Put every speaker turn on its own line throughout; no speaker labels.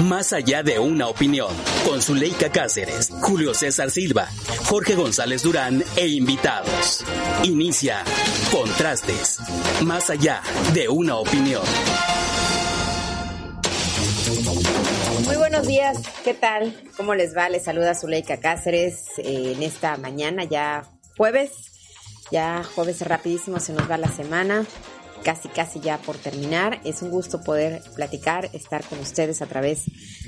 Más allá de una opinión, con Zuleika Cáceres, Julio César Silva, Jorge González Durán e invitados. Inicia Contrastes. Más allá de una opinión.
Muy buenos días, ¿qué tal? ¿Cómo les va? Les saluda Zuleika Cáceres eh, en esta mañana, ya jueves, ya jueves rapidísimo se nos va la semana, casi casi ya por terminar. Es un gusto poder platicar, estar con ustedes a través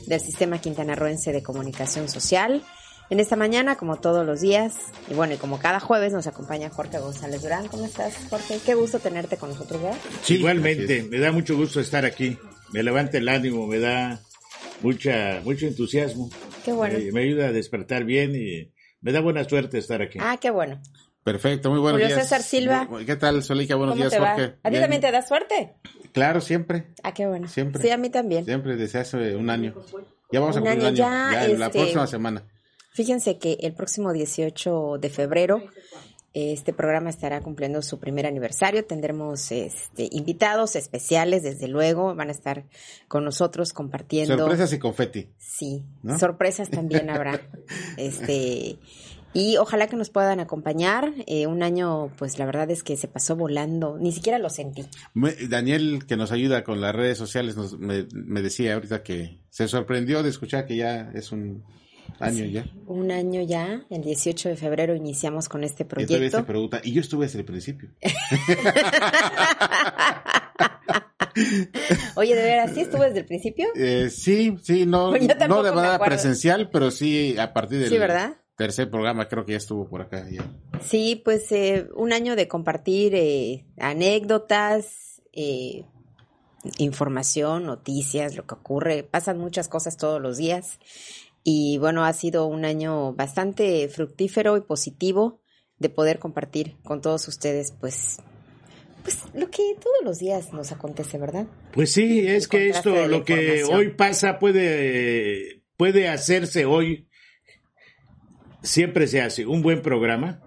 del Sistema Quintanarroense de Comunicación Social. En esta mañana, como todos los días, y bueno, y como cada jueves nos acompaña Jorge González Durán. ¿Cómo estás, Jorge? Qué gusto tenerte con nosotros, ¿verdad?
Sí, igualmente, me da mucho gusto estar aquí. Me levanta el ánimo, me da mucha mucho entusiasmo.
Qué bueno.
Eh, me ayuda a despertar bien y me da buena suerte estar aquí.
Ah, qué bueno.
Perfecto, muy buenos
Julio
días.
César Silva.
¿Qué tal, Solica? Buenos
¿Cómo
días,
va?
Jorge.
¿A ti también te da suerte?
Claro, siempre.
Ah, qué bueno.
Siempre.
Sí, a mí también.
Siempre, desde hace un año. Ya vamos a cumplir un
año
año.
ya,
Ya, la
este-
próxima semana.
Fíjense que el próximo 18 de febrero este programa estará cumpliendo su primer aniversario. Tendremos este, invitados especiales, desde luego. Van a estar con nosotros compartiendo.
Sorpresas y confeti.
Sí,
¿No?
sorpresas también habrá. este y ojalá que nos puedan acompañar. Eh, un año, pues la verdad es que se pasó volando. Ni siquiera lo sentí.
Daniel, que nos ayuda con las redes sociales, nos- me, me decía ahorita que se sorprendió de escuchar que ya es un año ya.
Un año ya, el 18 de febrero iniciamos con este
Y todavía se
proyecto.
pregunta, y yo estuve desde el principio.
Oye, de veras, ¿sí estuvo desde el principio?
Eh, sí, sí, no, no de manera presencial, pero sí a partir del
Sí, ¿verdad?
Tercer programa creo que ya estuvo por acá. Ya.
Sí, pues eh, un año de compartir eh, anécdotas, eh, información, noticias, lo que ocurre. Pasan muchas cosas todos los días. Y bueno, ha sido un año bastante fructífero y positivo de poder compartir con todos ustedes, pues, pues lo que todos los días nos acontece, ¿verdad?
Pues sí, es
El
que esto, lo que hoy pasa puede, puede hacerse hoy, siempre se hace un buen programa,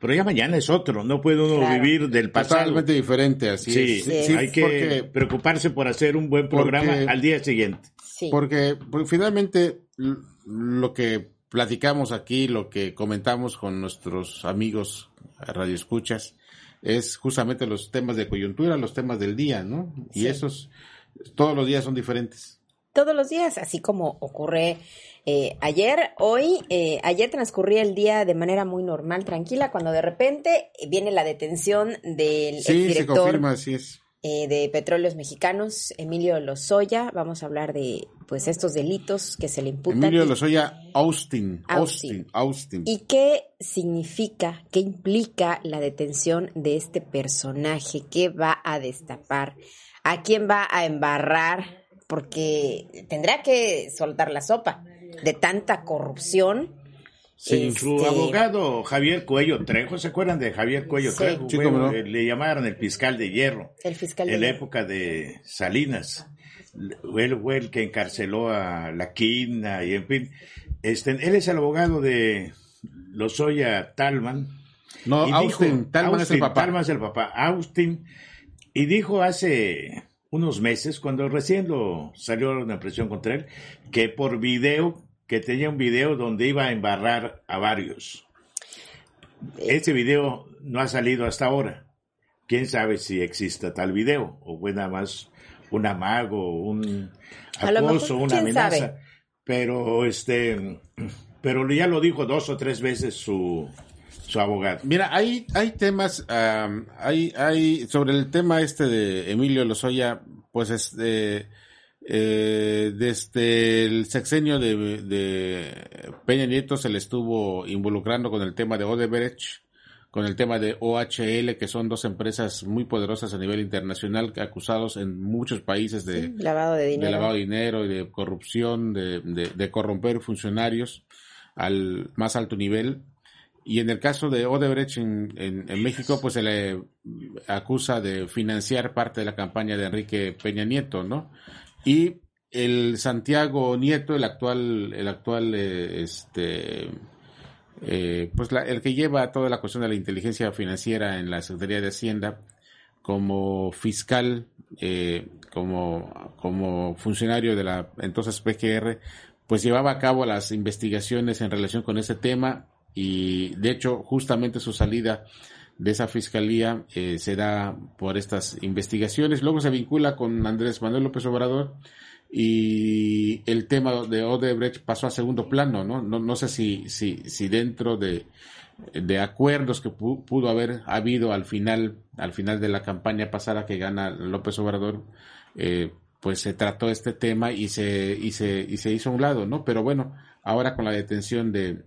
pero ya mañana es otro, no puede uno
Claro.
vivir del pasado.
Totalmente diferente, así
Sí,
es.
Sí,
hay que
porque-
preocuparse por hacer un buen programa
porque-
al día siguiente.
Sí.
Porque, porque finalmente lo que platicamos aquí, lo que comentamos con nuestros amigos radioescuchas, es justamente los temas de coyuntura, los temas del día, ¿no? Y
Sí.
esos todos los días son diferentes.
Todos los días, así como ocurre eh, ayer, hoy, eh, ayer transcurría el día de manera muy normal, tranquila, cuando de repente viene la detención del
Sí, se
exdirector
confirma, así es.
eh, de Petróleos Mexicanos, Emilio Lozoya. Vamos a hablar de pues estos delitos que se le imputan.
Emilio Lozoya Austin,
Austin.
Austin, Austin.
¿Y qué significa, qué implica la detención de este personaje? ¿Qué va a destapar? ¿A quién va a embarrar? Porque tendrá que soltar la sopa de tanta corrupción.
Sí,
Su
Este,
abogado Javier Cuello Trejo, ¿se acuerdan de Javier Cuello
Sí.
Trejo?
Sí, no.
eh, Le llamaron el fiscal de hierro
El fiscal de
en la época de Salinas. Él fue el que encarceló a la Quina y en fin. Este, él es el abogado de Lozoya Talman.
No, Austin,
dijo-
Talman es el
Austin,
papá.
Talman es el papá. Austin. Y dijo hace unos meses, cuando recién lo salió una presión contra él, que por video, que tenía un video donde iba a embarrar a varios. Ese video no ha salido hasta ahora. Quién sabe si exista tal video, o fue nada más un amago, un acoso,
mejor,
una amenaza.
sabe.
Pero este, pero ya lo dijo dos o tres veces su, su abogado.
Mira, hay, hay temas, hay, hay, sobre el tema este de Emilio Lozoya, pues este, Eh, desde el sexenio de, de, Peña Nieto se le estuvo involucrando con el tema de Odebrecht, con el tema de OHL, que son dos empresas muy poderosas a nivel internacional, acusados en muchos países de,
lavado de dinero,
de lavado de dinero y de corrupción, de, de corromper funcionarios al más alto nivel. Y en el caso de Odebrecht en, en, México, pues se le acusa de financiar parte de la campaña de Enrique Peña Nieto, ¿no? Y el Santiago Nieto, el actual, el actual, eh, este, eh, pues el que lleva toda la cuestión de la inteligencia financiera en la Secretaría de Hacienda, como fiscal, eh, como, como funcionario de la entonces PGR, pues llevaba a cabo las investigaciones en relación con ese tema y de hecho justamente su salida de esa fiscalía eh, se da por estas investigaciones. Luego se vincula con Andrés Manuel López Obrador y el tema de Odebrecht pasó a segundo plano, ¿no? No, no sé si, si, si dentro de, de acuerdos que pudo haber habido al final, al final de la campaña pasada que gana López Obrador, eh, pues se trató este tema y se, y se, y se hizo a un lado, ¿no? Pero bueno, ahora con la detención de,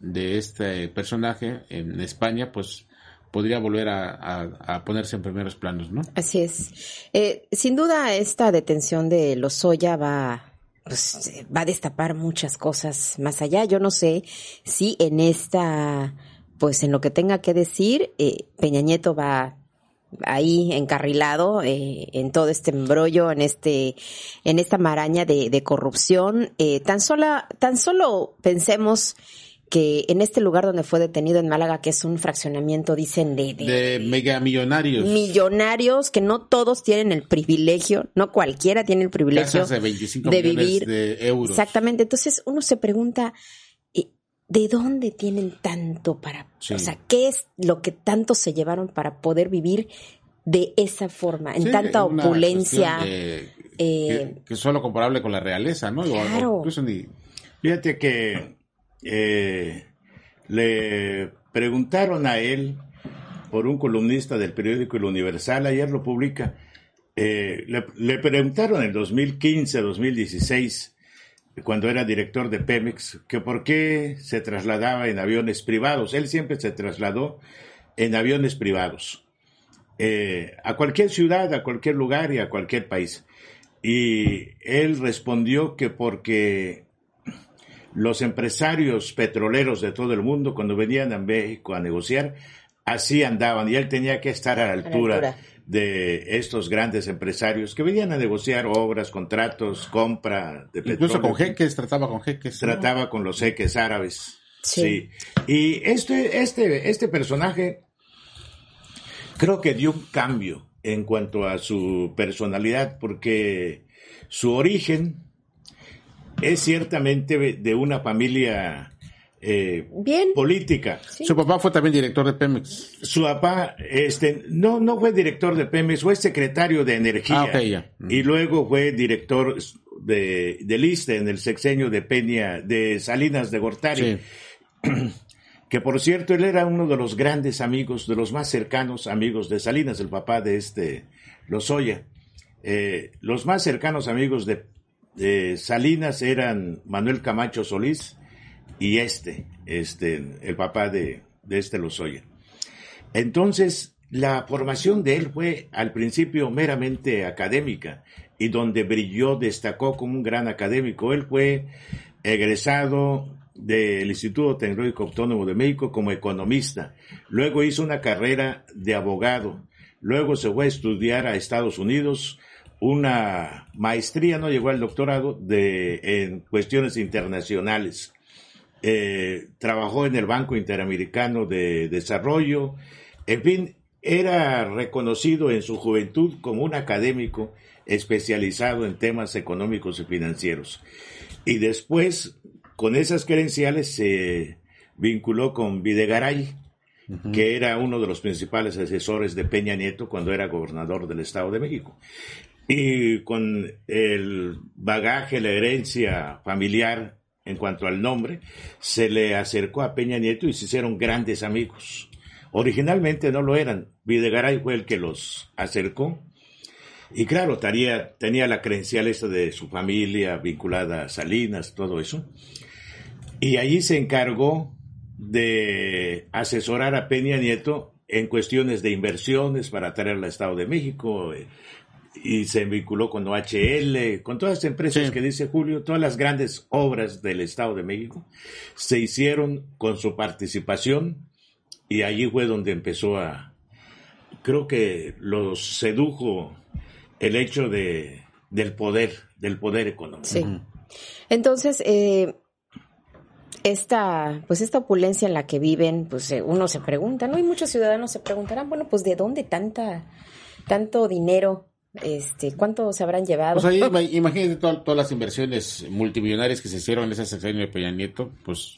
de este personaje en España, pues podría volver a, ponerse en primeros planos, ¿no?
Así es. Eh, sin duda, esta detención de Lozoya va, pues, va a destapar muchas cosas más allá. Yo no sé si en esta, pues en lo que tenga que decir, eh, Peña Nieto va ahí encarrilado eh, en todo este embrollo, en este, en esta maraña de, de corrupción. Eh, tan sola, tan solo pensemos que en este lugar donde fue detenido en Málaga, que es un fraccionamiento, dicen, de,
de, megamillonarios.
Millonarios que no todos tienen el privilegio, no cualquiera tiene el privilegio
de, 25 de vivir. De euros.
Exactamente. Entonces uno se pregunta, ¿de dónde tienen tanto para, o sea, qué es lo que tanto se llevaron para poder vivir de esa forma, en tanta opulencia?
Eh, que, es solo comparable con la realeza, ¿no?
Claro.
Fíjate que eh, le preguntaron a él por un columnista del periódico El Universal, ayer lo publica, eh, le, preguntaron en 2015, 2016, cuando era director de Pemex, que por qué se trasladaba en aviones privados. Él siempre se trasladó en aviones privados, eh, a cualquier ciudad, a cualquier lugar y a cualquier país. Y él respondió que porque los empresarios petroleros de todo el mundo, cuando venían a México a negociar, así andaban y él tenía que estar a la altura, de estos grandes empresarios que venían a negociar obras, contratos, compra de petróleo.
Incluso con jeques, trataba con jeques.
Trataba con los jeques árabes. Sí. Y este, este, este personaje creo que dio un cambio en cuanto a su personalidad porque su origen es ciertamente de una familia eh,
Bien.
política.
Su papá fue también director de Pemex.
Su papá, este, no, no fue director de Pemex, fue secretario de Energía.
Ah,
y luego fue director de, del ISTE en el sexenio de Peña, de Salinas de Gortari. Que por cierto, él era uno de los grandes amigos, de los más cercanos amigos de Salinas, el papá de este Lozoya. Eh, los más cercanos amigos de Salinas eran Manuel Camacho Solís y este, este, el papá de, de este Lozoya. Entonces, la formación de él fue al principio meramente académica y donde brilló, destacó como un gran académico. Él fue egresado del Instituto Tecnológico Autónomo de México como economista. Luego hizo una carrera de abogado. Luego se fue a estudiar a Estados Unidos una maestría, no llegó al doctorado, de, en cuestiones internacionales. Eh, trabajó en el Banco Interamericano de Desarrollo, en fin, era reconocido en su juventud como un académico especializado en temas económicos y financieros. Y después, con esas credenciales, se vinculó con Videgaray, que era uno de los principales asesores de Peña Nieto cuando era gobernador del Estado de México y con el bagaje, la herencia familiar en cuanto al nombre, se le acercó a Peña Nieto y se hicieron grandes amigos. Originalmente no lo eran, Videgaray fue el que los acercó. Y claro, tenía, tenía la credencial de su familia vinculada a Salinas, todo eso. Y allí se encargó de asesorar a Peña Nieto en cuestiones de inversiones para traerla al Estado de México. Y se vinculó con OHL, con todas las empresas
Sí.
que dice Julio, todas las grandes obras del Estado de México se hicieron con su participación y allí fue donde empezó a, creo que los sedujo el hecho de, del poder, del poder económico.
Sí. Entonces, eh, esta, pues esta opulencia en la que viven, pues eh, uno se pregunta, ¿no? Y muchos ciudadanos se preguntarán, bueno, pues ¿de dónde tanta, tanto dinero? Este, ¿cuánto se habrán llevado?
Pues ahí ima- imagínate to- todas las inversiones multimillonarias que se hicieron en ese sexenio de Peña Nieto, pues,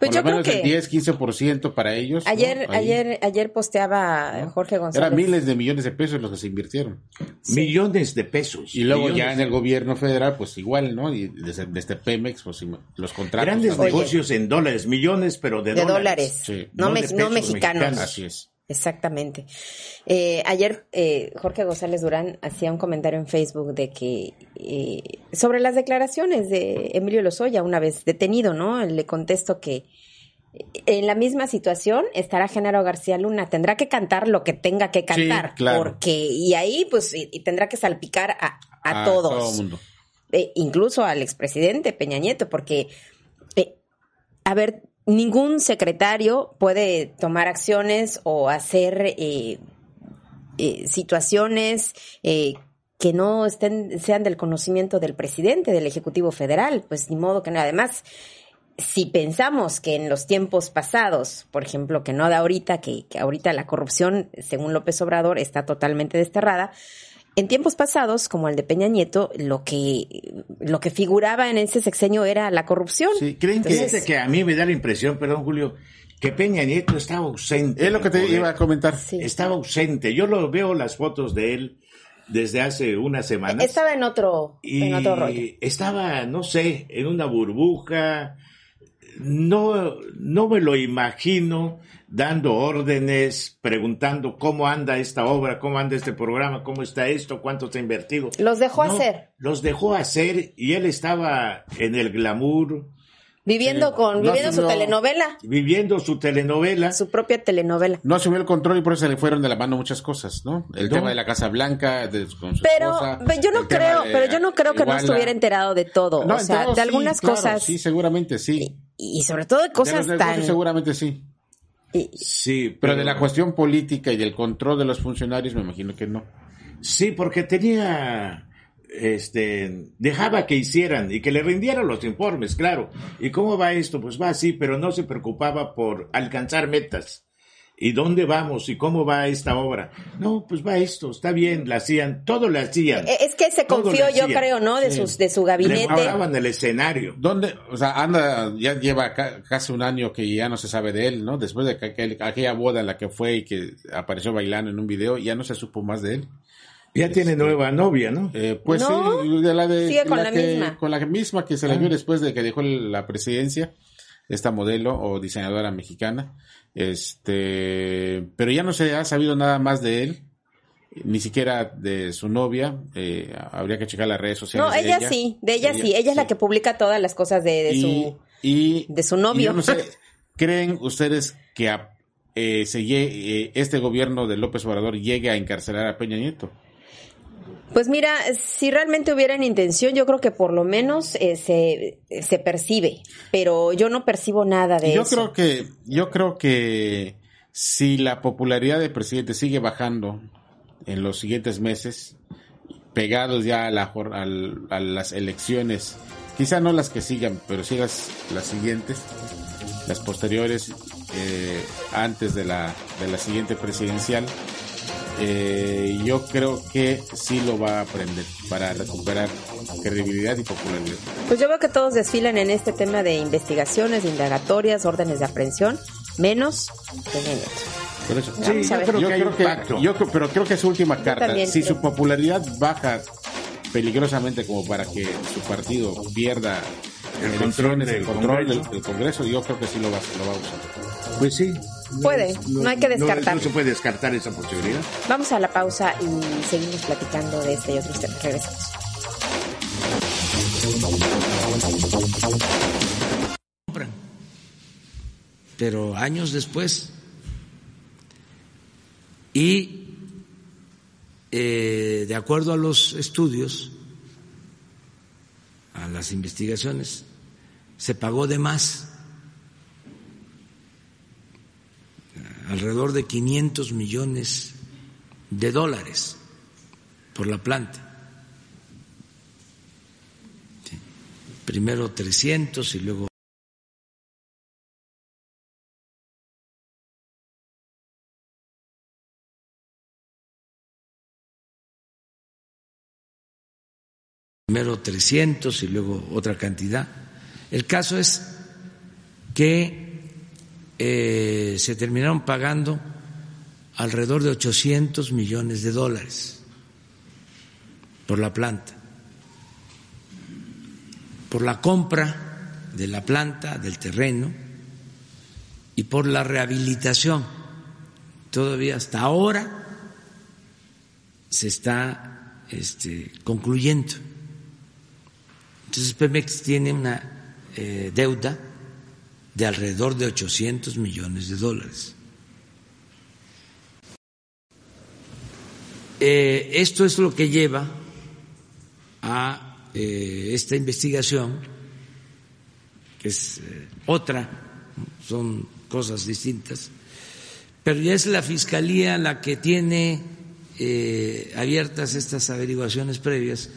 Pues
por
yo
lo
creo
menos
que
el 10, 15% para ellos. ¿no?
ayer,
Ahí.
ayer, ayer posteaba Jorge González.
Eran miles de millones de pesos los que se invirtieron.
Millones de pesos.
Y luego
millones.
ya en el gobierno federal, pues igual, ¿no? Y desde, desde Pemex, pues los contratos.
Grandes negocios en dólares, millones, pero de,
de dólares,
Sí.
no,
No de
me- no
pesos
mexicanos.
mexicanos.
Así es.
Exactamente. Eh, ayer eh, Jorge González Durán hacía un comentario en Facebook de que eh, sobre las declaraciones de Emilio Lozoya una vez detenido, ¿no? Le contesto que eh, en la misma situación estará Genaro García Luna, tendrá que cantar lo que tenga que cantar,
claro.
porque y ahí pues y, y tendrá que salpicar a, a
A
todos,
todo mundo.
eh, incluso al expresidente Peña Nieto, porque, a ver, ningún secretario puede tomar acciones o hacer eh, eh, situaciones eh, que no estén, sean del conocimiento del presidente, del Ejecutivo Federal, pues ni modo que no. Además, si pensamos que en los tiempos pasados, por ejemplo, que no de ahorita, que, que ahorita la corrupción, según López Obrador, está totalmente desterrada, en tiempos pasados, como el de Peña Nieto, lo que, lo que figuraba en ese sexenio era la corrupción.
Sí, creen que
Fíjate que a mí me da la impresión, perdón Julio, que Peña Nieto estaba ausente.
es lo que te
poder.
iba a comentar.
Sí.
Estaba ausente. Yo lo veo las fotos de él desde hace unas semanas.
Estaba en otro,
y
en otro rollo.
estaba, no sé, en una burbuja. No, no me lo imagino dando órdenes, preguntando cómo anda esta obra, cómo anda este programa, cómo está esto, cuánto se ha invertido.
Los dejó
No,
hacer.
Los dejó hacer y él estaba en el glamour,
Viviendo con,
no,
viviendo su
no.
telenovela,
viviendo su telenovela.
su propia telenovela.
No asumió el control y por eso se le fueron de la mano muchas cosas, ¿no? El
No.
tema de la Casa Blanca, de, con su
Pero,
esposa,
pero yo no creo,
de
pero yo no creo que no estuviera enterado de todo.
No,
o sea, de
sí,
algunas
claro,
cosas.
Sí, seguramente sí.
y sobre todo de
de
cosas
los negocios
tan.
seguramente sí.
Sí,
Pero de la cuestión política y del control de los funcionarios me imagino que no.
Sí, porque tenía, este, dejaba que hicieran y que le rindieran los informes, claro. ¿Y cómo va esto? Pues va así, pero no se preocupaba por alcanzar metas. ¿Y dónde vamos? ¿Y cómo va esta obra? No, pues va esto, está bien, la hacían, todo le hacían.
Eh, Es que se confió,
le
yo creo, ¿no? De,
Sí.
sus, de su
Le
gabinete.
montaban el escenario.
¿Dónde? O sea, anda, ya lleva ca- casi un año que ya no se sabe de él, ¿no? Después de que aquel- aquella boda en la que fue y que apareció bailando en un video, ya no se supo más de él.
Ya tiene
Este,
nueva novia, ¿no?
Eh, pues
No,
sí, de la de,
sigue con la
que-
misma.
Con la misma que se
Ah.
la vio después de que dejó la presidencia, esta modelo o diseñadora mexicana. Este, pero ya no se ha sabido nada más de él, ni siquiera de su novia. eh, habría que checar las redes sociales.
No,
de
ella, sí, de ella, sí. Ella es la que publica todas las cosas de, de
y,
su.
y-
de su
y
novio.
yo no sé, ¿creen ustedes que a- eh, se eh, este gobierno de López Obrador llegue a encarcelar a Peña Nieto?
Pues mira, si realmente hubieran intención, yo creo que por lo menos eh, se, se percibe, pero yo no percibo nada de
yo
eso.
creo que yo creo que si la popularidad del presidente sigue bajando en los siguientes meses pegados ya a, la, a las elecciones quizá no las que sigan pero sí las las siguientes las posteriores eh, antes de la de la siguiente presidencial eh, yo creo que sí lo va a aprender para recuperar credibilidad y popularidad
Pues yo veo que todos desfilan en este tema de investigaciones, de indagatorias, órdenes de aprehensión, menos Peña Nieto.
Por eso.
Sí, yo creo
yo
que hay
creo que,
pacto.
yo creo- pero creo que es su última carta. Si
creo.
su popularidad baja peligrosamente como para que su partido pierda
El
el
control
control, el
del
control del,
Congreso.
del Congreso, yo creo que sí lo va, lo va a usar.
Pues sí,
Puede, no, hay que descartar.
No, se puede descartar esa posibilidad.
Vamos a la pausa y seguimos platicando de este y otros temas. Regresamos.
Pero años después. Y eh, de acuerdo a los estudios, a las investigaciones, se pagó de más, alrededor de 500 millones de dólares por la planta. Primero 300 y luego primero 300 y luego otra cantidad. El caso es que eh, se terminaron pagando alrededor de 800 millones de dólares por la planta, por la compra de la planta, del terreno y por la rehabilitación. Todavía hasta ahora se está este, concluyendo. Entonces Pemex tiene una eh, deuda de alrededor de 800 millones de dólares. Eh, esto es lo que lleva a eh, esta investigación, que es otra, son cosas distintas, pero ya es la Fiscalía la que tiene abiertas estas averiguaciones previas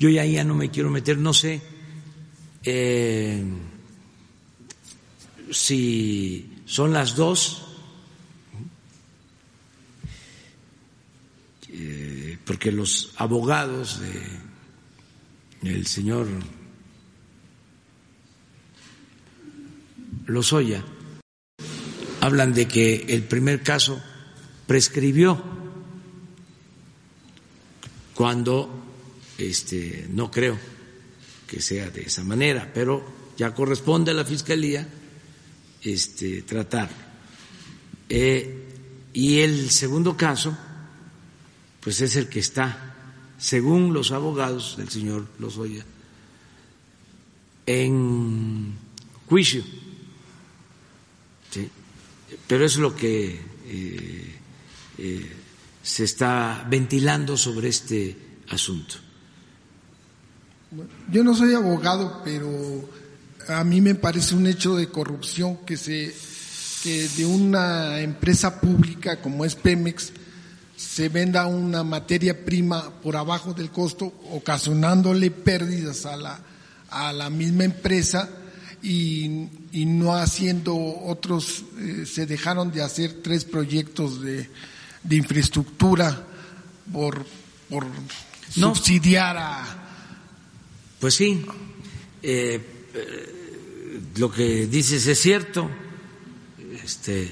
yo ya, ya no me quiero meter, no sé eh, si son las dos, eh, porque los abogados de el señor Lozoya hablan de que el primer caso prescribió cuando este, no creo que sea de esa manera, pero ya corresponde a la Fiscalía este, tratar. Eh, y el segundo caso, pues es el que está, según los abogados del señor Lozoya, en juicio. Pero es lo que eh, eh, se está ventilando sobre este asunto.
Yo no soy abogado, pero a mí me parece un hecho de corrupción que se que de una empresa pública como es Pemex se venda una materia prima por abajo del costo, ocasionándole pérdidas a la, a la misma empresa y, y no haciendo otros, eh, se dejaron de hacer tres proyectos de, de infraestructura por, por subsidiar a,
pues sí, eh, eh, lo que dices es cierto. Este,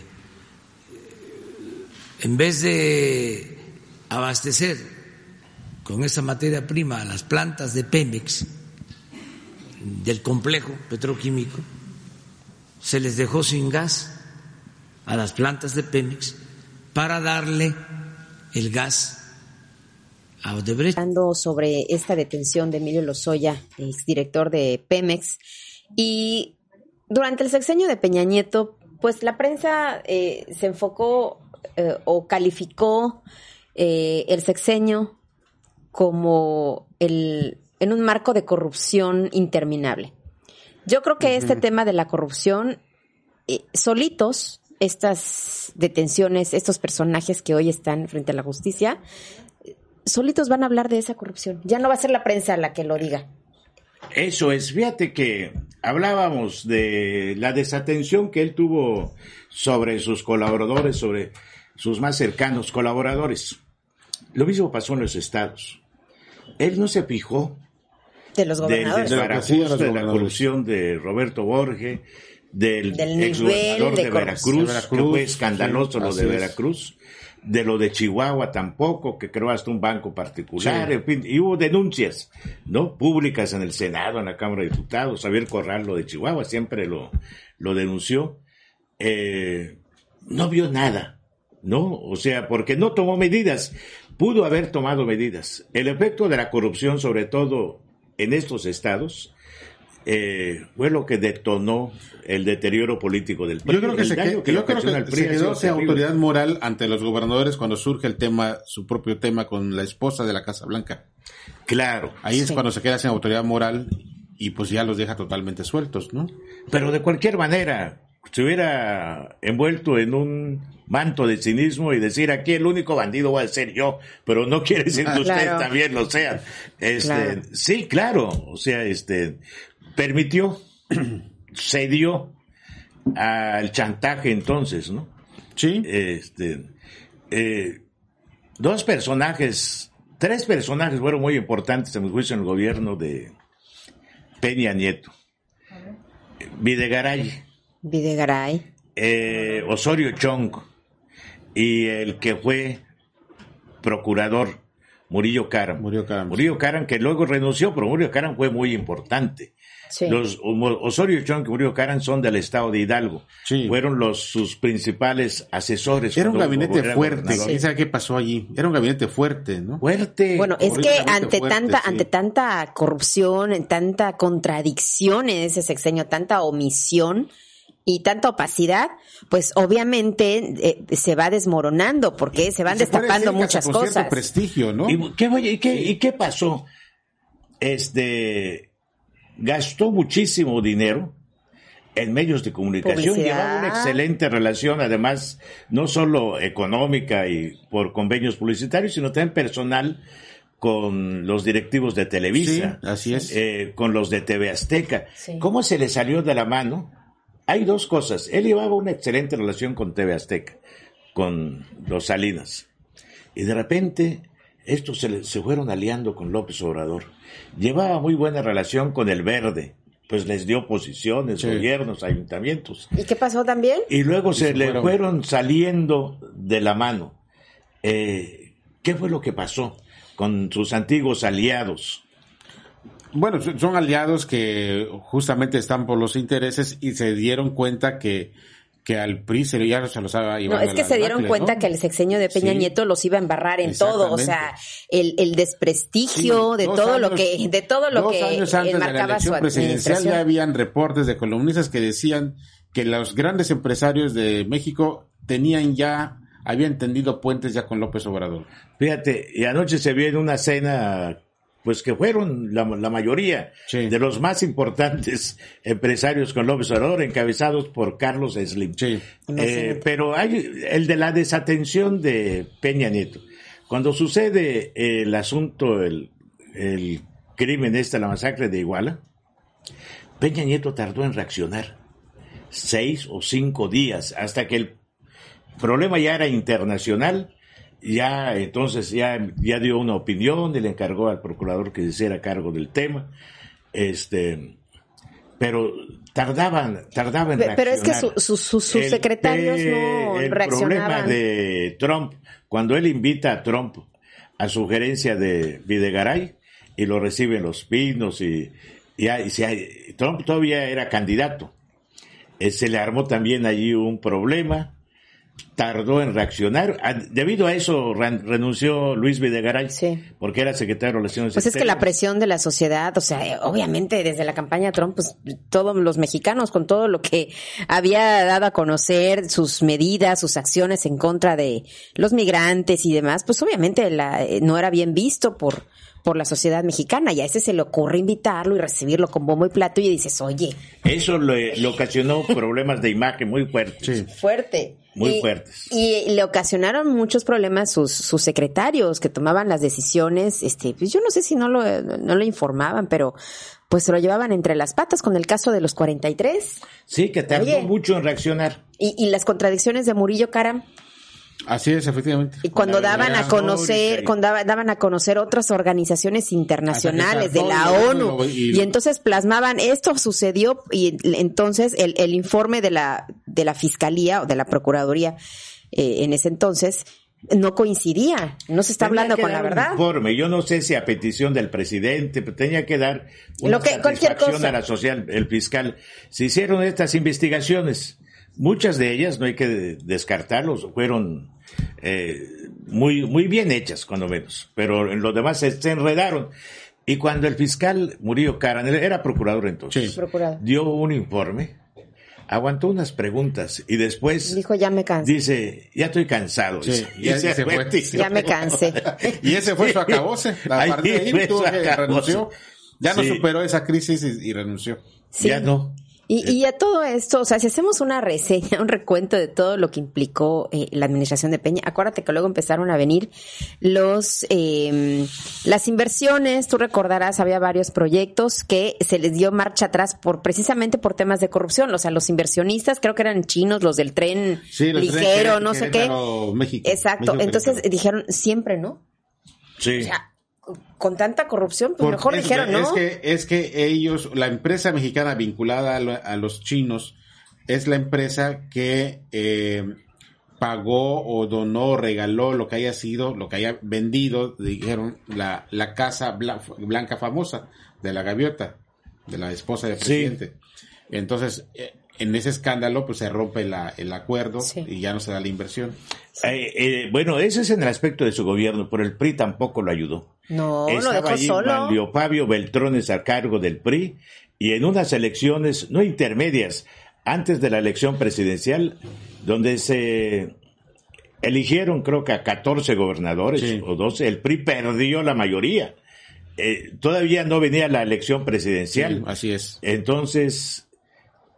en vez de abastecer con esa materia prima a las plantas de Pemex del complejo petroquímico, se les dejó sin gas a las plantas de Pemex para darle el gas
Hablando sobre esta detención de Emilio Lozoya, exdirector de Pemex, y durante el sexenio de Peña Nieto, pues la prensa eh, se enfocó eh, o calificó eh, el sexenio como el, en un marco de corrupción interminable. Yo creo que este tema de la corrupción, solitos, estas detenciones, estos personajes que hoy están frente a la justicia, solitos van a hablar de esa corrupción. Ya no va a ser la prensa la que lo diga.
Eso es, fíjate que hablábamos de la desatención que él tuvo sobre sus colaboradores, sobre sus más cercanos colaboradores. Lo mismo pasó en los estados. Él no se fijó
de los gobernadores.
Del de la corrupción de Roberto Borges, del, ex gobernador de, Veracruz, que fue escandaloso lo de Veracruz de lo de Chihuahua tampoco, que creó hasta un banco particular, en fin, y hubo denuncias, ¿no? Públicas en el Senado, en la Cámara de Diputados, Javier Corral, lo de Chihuahua, siempre lo, lo denunció. Eh, no vio nada, ¿no? O sea, porque no tomó medidas. Pudo haber tomado medidas. El efecto de la corrupción, sobre todo en estos estados, eh, fue lo que detonó el deterioro político del
PRI. Yo creo que, se, quedó sin autoridad moral ante los gobernadores cuando surge el tema, su propio tema con la esposa de la Casa Blanca.
Claro.
Ahí es cuando se queda sin autoridad moral y pues ya los deja totalmente sueltos, ¿no?
Pero de cualquier manera, se hubiera envuelto en un manto de cinismo y decir aquí el único bandido va a ser yo, pero no quiere decir que ustedes también lo sean. Este, sí, claro, o sea, este permitió, cedió al chantaje entonces, ¿no?
Sí.
Este, eh, dos personajes, tres personajes fueron muy importantes en mi juicio en el gobierno de Peña Nieto. Videgaray
Videgaray.
Eh, Osorio Chong y el que fue procurador, Murillo Caram.
Murillo Caram.
Murillo Caram, que luego renunció, pero Murillo Caram fue muy importante. Los Osorio Chong y Murillo Caram son del estado de Hidalgo. Fueron los sus principales asesores.
Era un gabinete fuerte. ¿Sabe qué pasó allí? Era un gabinete fuerte, ¿no?
Fuerte.
Bueno, es que ante tanta, ante tanta corrupción, tanta contradicción en ese sexenio, tanta omisión, y tanta opacidad, pues obviamente eh, se va desmoronando porque se van destapando muchas cosas.
prestigio, ¿no?
¿Y qué, y qué, y qué pasó? Este gastó muchísimo dinero en medios de comunicación, llevaba una excelente relación, además, no solo económica y por convenios publicitarios, sino también personal con los directivos de Televisa,
así es.
Eh, con los de TV Azteca. ¿Cómo se le salió de la mano? Hay dos cosas. Él llevaba una excelente relación con TV Azteca, con los Salinas. Y de repente, estos se, se fueron aliando con López Obrador. Llevaba muy buena relación con el Verde, pues les dio posiciones, gobiernos, ayuntamientos.
¿Y qué pasó también?
Y luego se, le fueron saliendo de la mano. Eh, ¿Qué fue lo que pasó con sus antiguos aliados?
Bueno, son aliados que justamente están por los intereses y se dieron cuenta que, que al PRI se, ya se los
iba No, es que se dieron cuenta que el sexenio de Peña Nieto los iba a embarrar en todo, o sea, el, el desprestigio de, todo lo que, de todo lo que
años antes de la elección presidencial ya habían reportes de columnistas que decían que los grandes empresarios de México tenían ya habían tendido puentes ya con López Obrador.
Fíjate, y anoche se vio en una cena pues que fueron la, mayoría de los más importantes empresarios con López Obrador, encabezados por Carlos Slim. Eh, pero hay el de la desatención de Peña Nieto. Cuando sucede el asunto, el, el crimen este, la masacre de Iguala, Peña Nieto tardó en reaccionar seis o cinco días hasta que el problema ya era internacional ya entonces ya, ya dio una opinión y le encargó al procurador que se hiciera cargo del tema. Este, pero tardaban, tardaban
en Pero es que sus secretarios no
el
reaccionaban.
El problema de Trump, cuando él invita a Trump a sugerencia de Videgaray y lo reciben los pinos y, y, si Trump todavía era candidato, eh, se le armó también allí un problema tardó en reaccionar. Ah, debido a eso renunció Luis Videgaray, porque era secretario de Relaciones
Pues es que la presión de la sociedad, o sea, obviamente desde la campaña Trump, pues todos los mexicanos con todo lo que había dado a conocer, sus medidas, sus acciones en contra de los migrantes y demás, pues obviamente la, eh, no era bien visto por por la sociedad mexicana y a ese se le ocurre invitarlo y recibirlo con bombo y plato y dices, oye.
Eso le, ocasionó problemas de imagen muy fuertes.
Fuerte.
Muy fuertes.
Y le ocasionaron muchos problemas sus, sus secretarios que tomaban las decisiones, este, pues yo no sé si no lo, no lo informaban, pero pues se lo llevaban entre las patas con el caso de los 43.
Sí, que tardó mucho en reaccionar.
Y, y las contradicciones de Murillo Caram.
Así es, efectivamente.
Y cuando daban a conocer, cuando daban a conocer otras organizaciones internacionales de la ONU, y, entonces plasmaban esto sucedió y entonces el, el informe de la de la fiscalía o de la procuraduría eh, en ese entonces no coincidía, no se está hablando con la verdad.
Informe, yo no sé si a petición del presidente, pero tenía que dar una Lo que, cualquier cosa. a la social, el fiscal. Se hicieron estas investigaciones muchas de ellas, no hay que descartarlos, fueron eh, muy, muy bien hechas, cuando menos, pero en los demás se, se enredaron. Y cuando el fiscal Murillo Caran, él era procurador entonces,
Sí.
Procurador.
dio un informe, aguantó unas preguntas y después
Dijo, ya me cansé.
dice, ya estoy cansado.
Sí,
dice,
ya se fue.
Ya me cansé.
Y ese fue su acabose. A
Ahí
partir de ahí tuvo que renunció. Ya no
Sí.
superó esa crisis y, y renunció.
Sí.
Ya no.
Y, y a todo esto, o sea, si hacemos una reseña, un recuento de todo lo que implicó eh, la administración de Peña, acuérdate que luego empezaron a venir los eh, las inversiones, tú recordarás, había varios proyectos que se les dio marcha atrás por precisamente por temas de corrupción, o sea, los inversionistas creo que eran chinos, los del tren
Sí, los
ligero, no sé qué.
México.
Exacto,
México,
entonces
Querétaro.
dijeron siempre, ¿no?
Sí.
O sea, con tanta corrupción, pues
Por-
mejor
es,
dijeron, ¿no?
Es que, es que ellos, la empresa mexicana vinculada a, lo- a los chinos, es la empresa que eh, pagó o donó, regaló lo que haya sido, lo que haya vendido, dijeron, la, la casa bla- blanca famosa de la gaviota, de la esposa del
Sí.
presidente. Entonces, eh, en ese escándalo, pues se rompe la- el acuerdo
Sí.
y ya no se da la inversión.
Eh, eh, bueno, ese es en el aspecto de su gobierno, pero el PRI tampoco lo ayudó.
No, lo
Estaba
dejó
allí
solo.
Fabio Beltrones a cargo del PRI y en unas elecciones no intermedias, antes de la elección presidencial, donde se eligieron creo que a 14 gobernadores
Sí.
o 12, el PRI perdió la mayoría. Eh, todavía no venía la elección presidencial.
Sí, así es.
Entonces,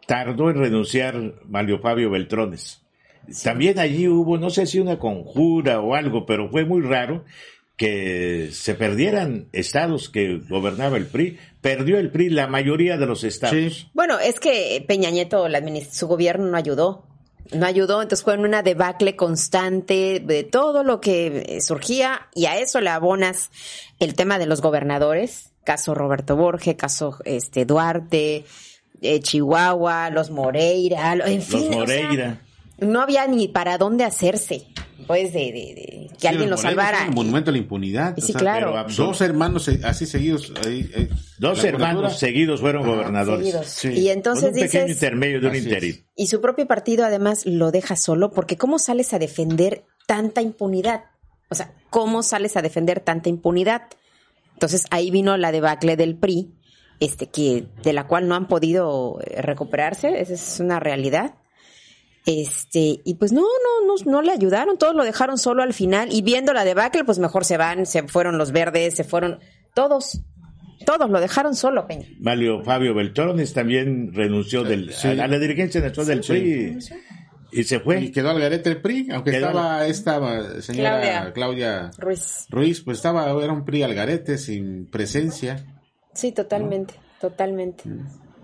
tardó en renunciar Manlio Fabio Beltrones. También allí hubo, no sé si una conjura o algo, pero fue muy raro que se perdieran estados que gobernaba el PRI. Perdió el PRI la mayoría de los estados.
Sí.
Bueno, es que Peña Nieto, la su gobierno no ayudó. No ayudó, entonces fue en una debacle constante de todo lo que eh, surgía y a eso le abonas el tema de los gobernadores, caso Roberto Borges, caso este Duarte, eh, Chihuahua, los Moreira, en fin,
Los
o sea,
Moreira.
no había ni para dónde hacerse, pues de, de- de que
Sí,
alguien lo
los
salvara.
un monumento a la impunidad.
Sí, claro.
pero
Dos hermanos se- así seguidos. ahí, ahí,
Dos hermanos seguidos fueron
Ajá,
gobernadores.
seguidos.
Sí.
Y entonces
Con un pequeño
dices,
intermedio de un interín.
Y su propio partido además lo deja solo porque ¿cómo sales a defender tanta impunidad? O sea, ¿cómo sales a defender tanta impunidad? Entonces ahí vino la debacle del PRI, este que de la cual no han podido eh, recuperarse, esa es una realidad. Este, y pues no, no, no, no le ayudaron, todos lo dejaron solo al final y viendo la debacle, pues mejor se van, se fueron los verdes, se fueron todos, todos lo dejaron solo, Peña.
Mario Fabio Beltrones también renunció del,
Sí.
a, a la dirigencia nacional del
Sí.
PRI y se fue.
Y quedó al garete el PRI, aunque
Quedó-
estaba esta señora
Claudia.
Claudia,
Ruiz.
Ruiz, pues estaba, era un PRI al garete, sin presencia.
Sí, totalmente, totalmente.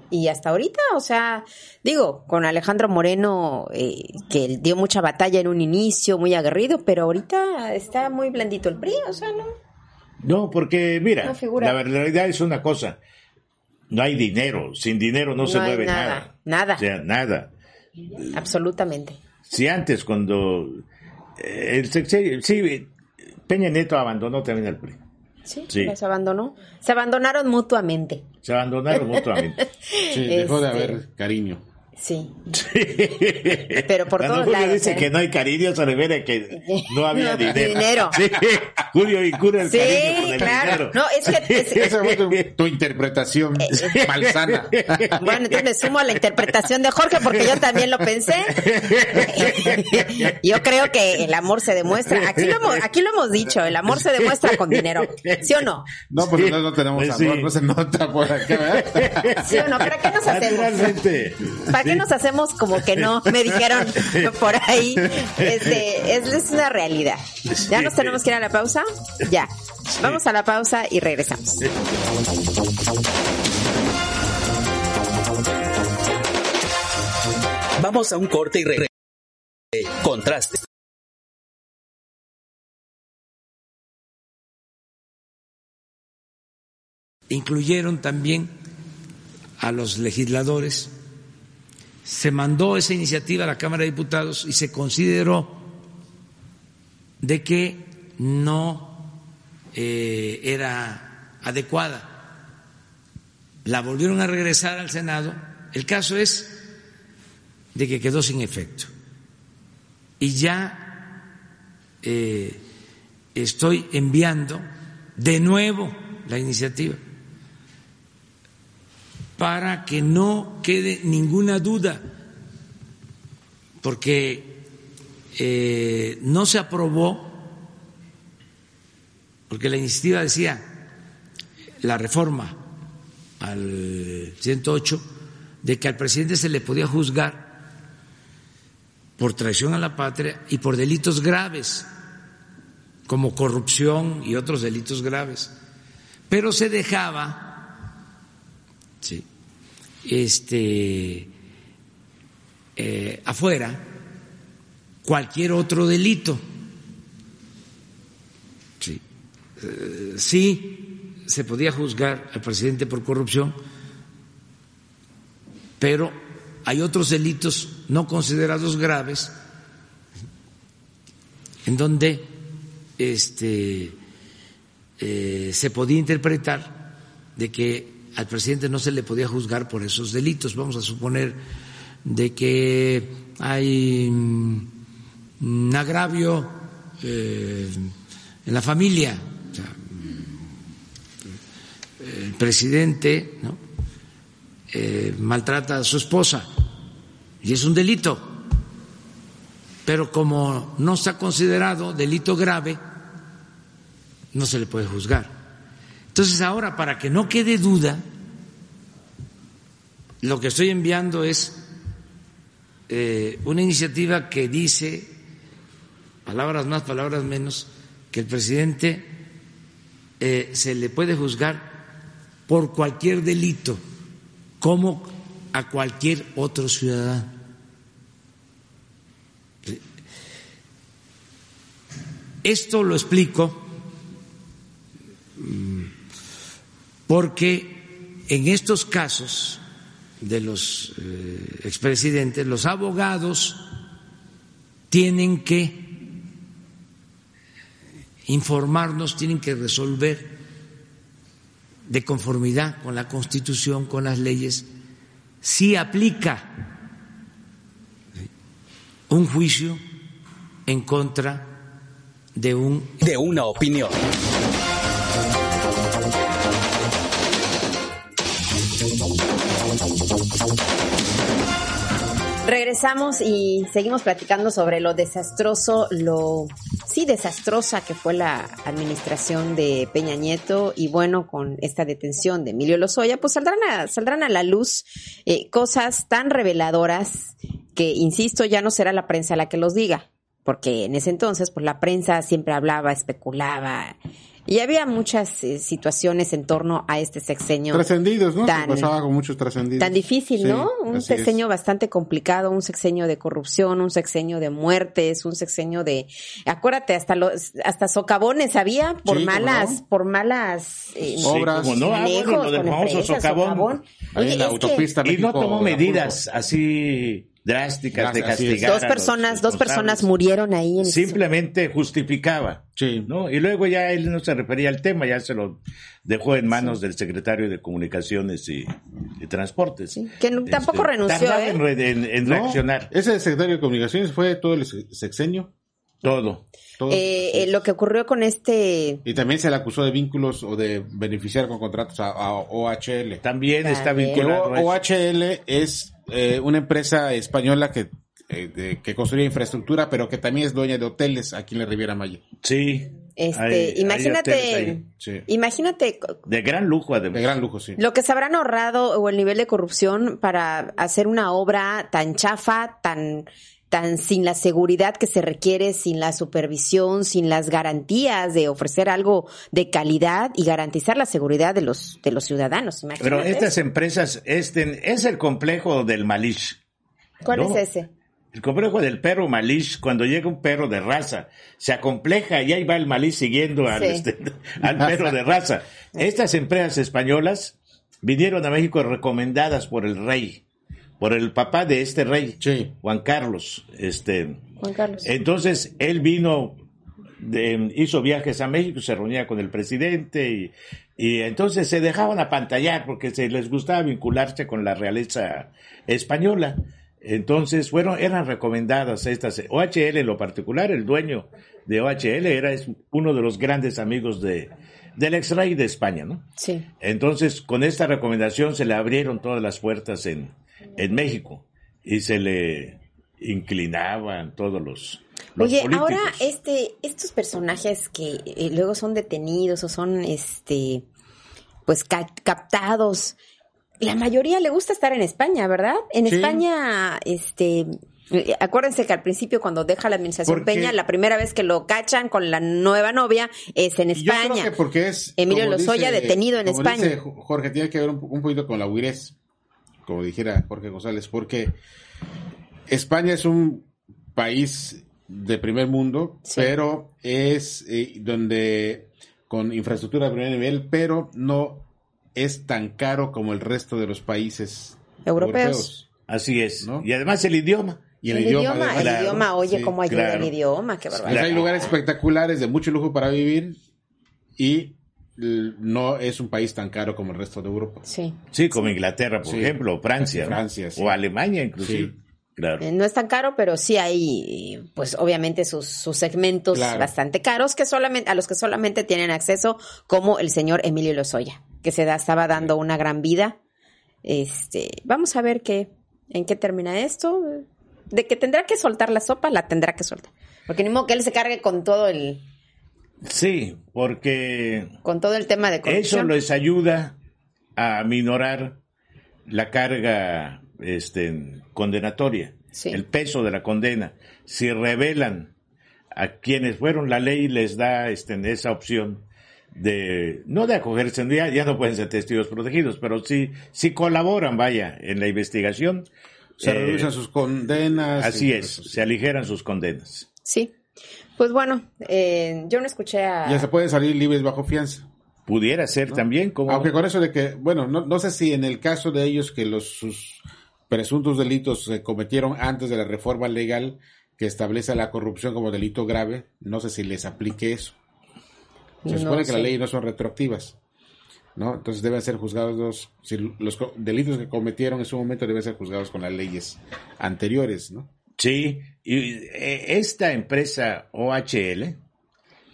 Y hasta ahorita, o sea, digo, con Alejandro Moreno, eh, que dio mucha batalla en un inicio, muy aguerrido, pero ahorita está muy blandito el PRI, o sea, no.
No, porque mira,
No
la realidad es una cosa. No hay dinero. Sin dinero no, se
No
mueve
nada,
nada.
nada.
O sea, nada.
Absolutamente.
Si antes cuando eh, el sexenio- sí, Peña Nieto abandonó también al PRI.
Sí,
Sí.
se abandonó. Se abandonaron mutuamente.
Se abandonaron mutuamente.
Sí, dejó de
Este-
haber cariño.
Sí. Pero por todos
Julio
lados.
dice
¿eh?
que no hay cariño, se refiere a que no había
No,
dinero.
dinero.
Sí, Julio vincula el
Sí,
cariño con el
claro.
dinero.
No, es que es-
Esa fue tu, tu interpretación
Eh,
malsana.
Bueno, entonces me sumo a la interpretación de Jorge porque yo también lo pensé. Yo creo que el amor se demuestra, aquí lo hemos, aquí lo hemos dicho, el amor se demuestra con dinero, ¿sí o no?
No, porque nosotros no tenemos
Pues
amor,
sí.
no se nota por acá, ¿verdad?
¿Sí o no? ¿Para qué nos hacemos?
Naturalmente.
¿Para qué nos hacemos como que no? Me dijeron por ahí. Este, es, es una realidad. ¿Ya nos tenemos que ir a la pausa? Ya. Vamos a la pausa y regresamos.
Vamos a un corte y regresamos. Contraste.
incluyeron también a los legisladores. Se mandó esa iniciativa a la Cámara de Diputados y se consideró de que no eh, era adecuada. La volvieron a regresar al Senado. El caso es de que quedó sin efecto. Y ya eh, estoy enviando de nuevo la iniciativa para que no quede ninguna duda, porque eh, no se aprobó, porque la iniciativa decía la reforma al 108 de que al presidente se le podía juzgar por traición a la patria y por delitos graves, como corrupción y otros delitos graves. Pero se dejaba, sí, este, eh, afuera cualquier otro delito. Sí. Eh, sí, se podía juzgar al presidente por corrupción, pero hay otros delitos no considerados graves en donde este, eh, se podía interpretar de que al presidente no se le podía juzgar por esos delitos. Vamos a suponer de que hay un agravio eh, en la familia. el presidente. Eh, maltrata a su esposa y es un delito. Pero como no está considerado delito grave, no se le puede juzgar. Entonces ahora, para que no quede duda, lo que estoy enviando es eh, una iniciativa que dice, palabras más, palabras menos, que el presidente eh, se le puede juzgar por cualquier delito como a cualquier otro ciudadano. Esto lo explico porque en estos casos de los eh, expresidentes, los abogados tienen que informarnos, tienen que resolver de conformidad con la Constitución, con las leyes, si aplica un juicio en contra de un
de una opinión.
Regresamos y seguimos platicando sobre lo desastroso, lo sí desastrosa que fue la administración de Peña Nieto y bueno, con esta detención de Emilio Lozoya, pues saldrán a, saldrán a la luz eh, cosas tan reveladoras que, insisto, ya no será la prensa la que los diga, porque en ese entonces, pues la prensa siempre hablaba, especulaba, y había muchas eh, situaciones en torno a este sexenio.
Trascendidos, ¿no? Tan, pasaba con muchos trascendidos.
Tan difícil, ¿no? Un sexenio bastante complicado, un sexenio de corrupción, un sexenio de muertes, un sexenio de, acuérdate, hasta los, hasta socavones había por malas, por malas
eh, obras. Como no, ah, lo del famoso socavón.
la autopista
y no tomó medidas así drásticas de castigar.
Dos personas, dos personas murieron ahí. En
Simplemente justificaba. Sí. ¿no? Y luego ya él no se refería al tema, ya se lo dejó en manos del secretario de Comunicaciones y, Transportes.
Que tampoco este, renunció.
¿eh? En, reaccionar.
Ese secretario de Comunicaciones fue todo el sexenio.
Todo.
Eh, eh, lo que ocurrió con este...
Y también se le acusó de vínculos o de beneficiar con contratos a, OHL.
También, está vinculado.
OHL es eh, una empresa española que, eh, que construye infraestructura, pero que también es dueña de hoteles aquí en la Riviera Maya.
Sí.
Este, imagínate, imagínate.
De gran lujo, además.
De gran lujo, sí.
Lo que se habrán ahorrado o el nivel de corrupción para hacer una obra tan chafa, tan tan sin la seguridad que se requiere, sin la supervisión, sin las garantías de ofrecer algo de calidad y garantizar la seguridad de los de los ciudadanos.
Pero estas empresas, este es el complejo del Malish.
¿Cuál es ese?
El complejo del perro Malish, cuando llega un perro de raza, se acompleja y ahí va el Malish siguiendo al, este, al perro de raza. Estas empresas españolas vinieron a México recomendadas por el rey por el papá de este rey, Juan Carlos. Este,
Juan Carlos.
Entonces, él vino, hizo viajes a México, se reunía con el presidente y, y entonces se dejaban apantallar porque se les gustaba vincularse con la realeza española. Entonces, fueron, eran recomendadas estas. OHL en lo particular, el dueño de OHL era es uno de los grandes amigos de, del ex-rey de España, ¿no?
Sí.
Entonces, con esta recomendación se le abrieron todas las puertas en, en México y se le inclinaban todos los, los
Oye,
políticos.
ahora este, estos personajes que eh, luego son detenidos o son este pues ca- captados, la mayoría le gusta estar en España, ¿verdad? En
Sí.
España, este eh, acuérdense que al principio cuando deja la administración
Porque-
Peña, la primera vez que lo cachan con la nueva novia es en
Y Yo
España.
creo que porque es.
Emilio Lozoya detenido en
como
España.
dice Jorge, tiene que ver un, un poquito con la huirez, como dijera Jorge González, porque España es un país de primer mundo,
Sí.
pero es eh, donde con infraestructura de primer nivel, pero no es tan caro como el resto de los países
Europeos.
Así es.
¿No?
Y además el idioma.
Y
el, idioma,
además.
el
claro,
idioma, oye,
sí,
cómo ayuda
claro.
el idioma, qué
Pues
barbaridad.
hay lugares espectaculares de mucho lujo para vivir y no es un país tan caro como el resto de Europa.
Sí.
Sí, como Inglaterra, por
Sí.
ejemplo, o Francia. ¿no?
Francia, sí.
O Alemania, inclusive.
Sí.
Claro.
Eh, No es tan caro, pero sí hay, pues obviamente sus, sus segmentos
Claro.
bastante caros que solamente a los que solamente tienen acceso, como el señor Emilio Lozoya, que se da, estaba dando una gran vida. Este, vamos a ver qué, en qué termina esto. De que tendrá que soltar la sopa, la tendrá que soltar, porque ni modo que él se cargue con todo el,
Sí, porque
con todo el tema de
eso
corrupción.
les ayuda a minorar la carga este, condenatoria,
Sí.
el peso de la condena. Si revelan a quienes fueron, la ley les da este, esa opción de, no de acogerse, ya, ya no pueden ser testigos protegidos, pero sí, sí colaboran, vaya, en la investigación.
Se
Eh,
reducen sus condenas.
Así
y
es,
cosas
se aligeran sus condenas.
Sí, pues bueno, eh, yo no escuché a.
Ya se pueden salir libres bajo fianza.
Pudiera ser también como...
Aunque con eso de que, bueno, no, no sé si en el caso de ellos que los sus presuntos delitos se cometieron antes de la reforma legal que establece la corrupción como delito grave, no sé si les aplique eso. Se
No
supone que las leyes no son retroactivas, ¿no? Entonces deben ser juzgados, si los delitos que cometieron en su momento deben ser juzgados con las leyes anteriores, ¿no?
Sí, y eh, esta empresa OHL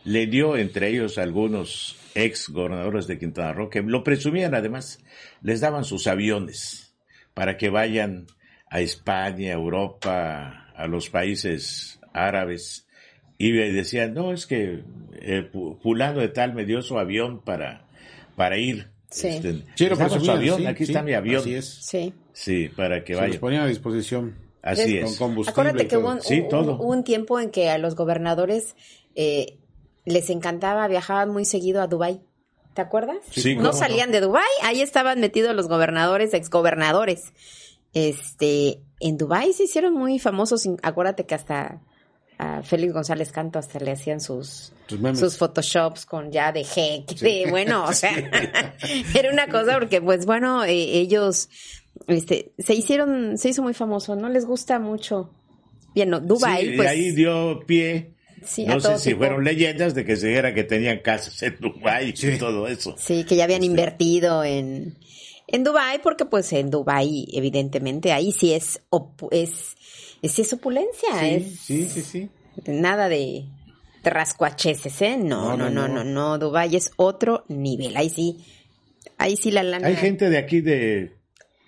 le dio entre ellos algunos ex gobernadores de Quintana Roo que lo presumían además, les daban sus aviones para que vayan a España, a Europa, a los países árabes y decían, no, es que eh, fulano de tal me dio su avión para, para ir.
Sí.
Este,
Sí,
su avión,
sí,
aquí
sí,
está mi avión.
Así es.
Sí.
Sí, para que
Se los ponían a disposición
Así
Es-
es.
con combustible.
Acuérdate que hubo un,
Sí,
hubo un tiempo en que a los gobernadores eh, les encantaba, viajaban muy seguido a Dubai. ¿Te acuerdas?
Sí,
no salían de Dubai, ahí estaban metidos los gobernadores, exgobernadores. Este, en Dubai se hicieron muy famosos, acuérdate que hasta a Félix González Canto hasta le hacían sus
Sus
photoshops con ya de jeque, de bueno, o sea, era una cosa porque pues bueno, eh, ellos este se hicieron se hizo muy famoso, no les gusta mucho. Bien, no, Dubai
Sí,
pues
y ahí dio pie,
Sí, a
no sé si
tipo.
fueron leyendas de que se dijera que tenían casas en Dubái y todo eso.
Sí, que ya habían
Este.
invertido en, en Dubai porque pues en Dubai evidentemente ahí sí es es es, sí es opulencia,
Sí,
es
sí, sí, sí.
nada de rascuacheses, ¿eh? No, no, no,
No,
no,
no,
no, Dubai es otro nivel. Ahí sí ahí sí la lana
Hay gente de aquí de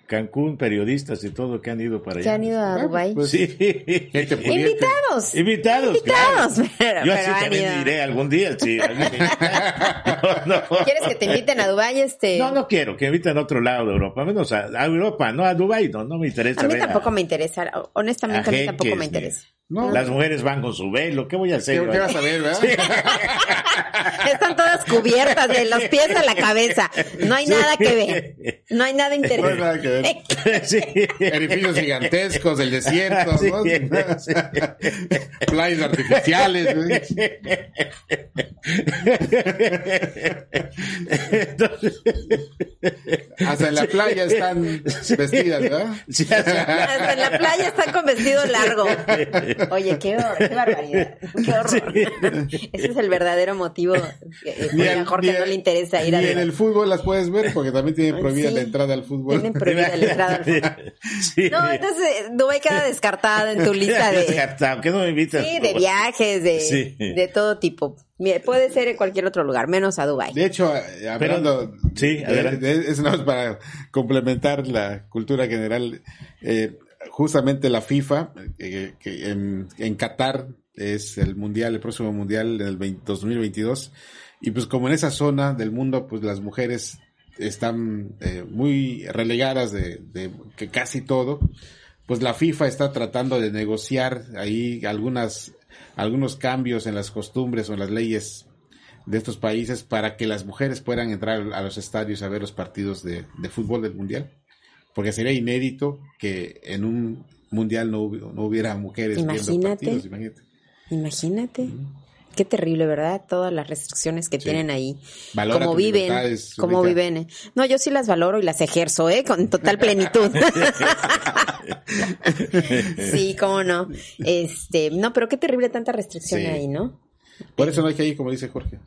Cancún, periodistas y todo que han ido para allá.
que han ido a
Ah,
Dubai.
pues,
Sí.
Gente pudiente.
Invitados.
Invitados,
Invitados,
claro.
pero-
Yo
pero
así también
ido.
iré algún día, sí. no, no.
¿Quieres que te inviten a Dubai este?
No, no quiero, que inviten a otro lado de Europa, menos a, a Europa, no a Dubái, no, no me interesa.
a mí
ver
tampoco me interesa, honestamente a, mí
jeques,
tampoco me interesa.
No.
Las mujeres van con su velo, ¿qué voy a hacer?
¿Qué, vas a ver, verdad?
Están todas cubiertas de los pies a la cabeza. No hay nada que ver. No hay nada
No hay
interesante.
nada que ver.
Sí.
Edificios gigantescos, el desierto,
Sí,
¿no?
sí.
Playas artificiales. ¿no?
Entonces,
Hasta en la playa están vestidas, ¿verdad?
Hasta en la playa están con vestido largo. Oye, qué, horror, qué barbaridad, qué horror. Ese es el verdadero motivo. que a Jorge no le interesa ir a
en el fútbol las puedes ver porque también tienen prohibida
Sí.
la entrada al fútbol.
Tienen prohibida la entrada al fútbol.
Sí.
No, entonces Dubái queda descartado en tu lista de,
Descartado, ¿qué no me invitas?
sí, de viajes, de,
Sí.
de todo tipo. Mira, Puede ser en cualquier otro lugar, menos a Dubái.
De hecho, eh, hablando,
sí,
de-
adelante.
de- es nada más para complementar la cultura general. eh, justamente la FIFA, eh, que en, Qatar es el mundial, el próximo mundial en el 20 2022, y pues como en esa zona del mundo, pues las mujeres están eh, muy relegadas de, de casi todo, pues la FIFA está tratando de negociar ahí algunas algunos cambios en las costumbres o en las leyes de estos países para que las mujeres puedan entrar a los estadios a ver los partidos de fútbol del mundial. Porque sería inédito que en un mundial no, no hubiera mujeres viendo
Imagínate.
partidos. Imagínate.
Imagínate. Qué terrible, ¿verdad? Todas las restricciones que
Sí.
tienen ahí.
Valora
Cómo viven, cómo viven. No, yo sí las valoro y las ejerzo, ¿eh? Con total plenitud. sí, cómo no. Este, no, pero qué terrible tanta restricción
Sí.
ahí, ¿no?
Por eso no hay que ir, como dice Jorge.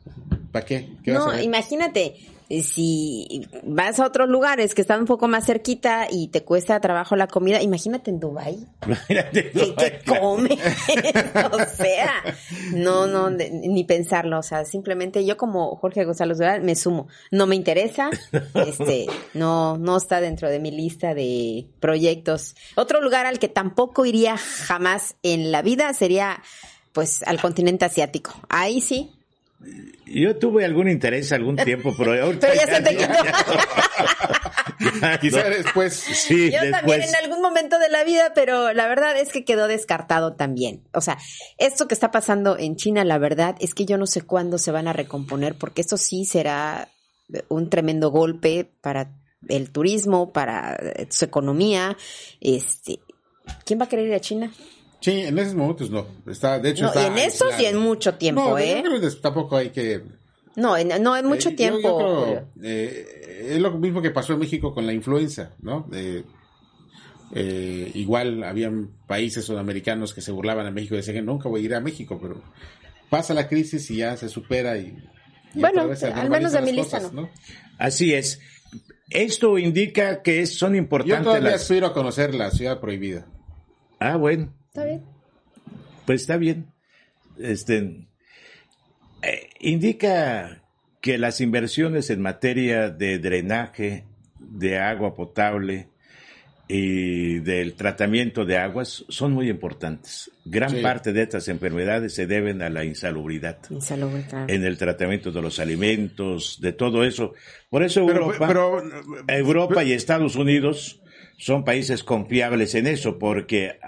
¿Para qué? ¿Qué
No, imagínate, si vas a otros lugares que están un poco más cerquita y te cuesta trabajo la comida, imagínate en Dubai
Imagínate,
¿Qué, qué come? o sea, no, no, ni pensarlo. O sea, simplemente yo como Jorge González Dural me sumo. No me interesa, este, no, no está dentro de mi lista de proyectos. Otro lugar al que tampoco iría jamás en la vida sería, pues, al continente asiático. Ahí sí.
Yo tuve algún interés algún tiempo, pero ahorita
Pero ya se te quitó.
ya
Quizá después.
Sí,
Yo también en algún momento de la vida, pero la verdad es que quedó descartado también. O sea, esto que está pasando en China, la verdad es que yo no sé cuándo se van a recomponer, porque esto sí será un tremendo golpe para el turismo, para eh, su economía. Este, ¿quién va a querer ir a China?
Sí, en esos momentos no. Está, de hecho,
No,
está
y en estos y en mucho tiempo,
no,
¿eh?
yo creo que tampoco hay que
No, en, no en mucho
Eh, yo-
tiempo.
yo creo, eh, es lo mismo que pasó en México con la influenza, ¿no? Eh, eh, igual habían países sudamericanos que se burlaban a México y decían que nunca voy a ir a México, pero pasa la crisis y ya se supera y, y
Bueno, al menos de mi lista
cosas,
no.
Así es. Esto indica que es- son
Yo
importantes
todavía
las...
aspiro a conocer la ciudad prohibida.
Ah, bueno.
Está bien.
Pues está bien. Este eh, indica que las inversiones en materia de drenaje, de agua potable y del tratamiento de aguas son muy importantes. Gran
Sí.
parte de estas enfermedades se deben a la insalubridad
Insalubre, claro.
en el tratamiento de los alimentos, de todo eso. Por eso
Pero,
Europa,
pero,
Europa y Estados Unidos son países confiables en eso porque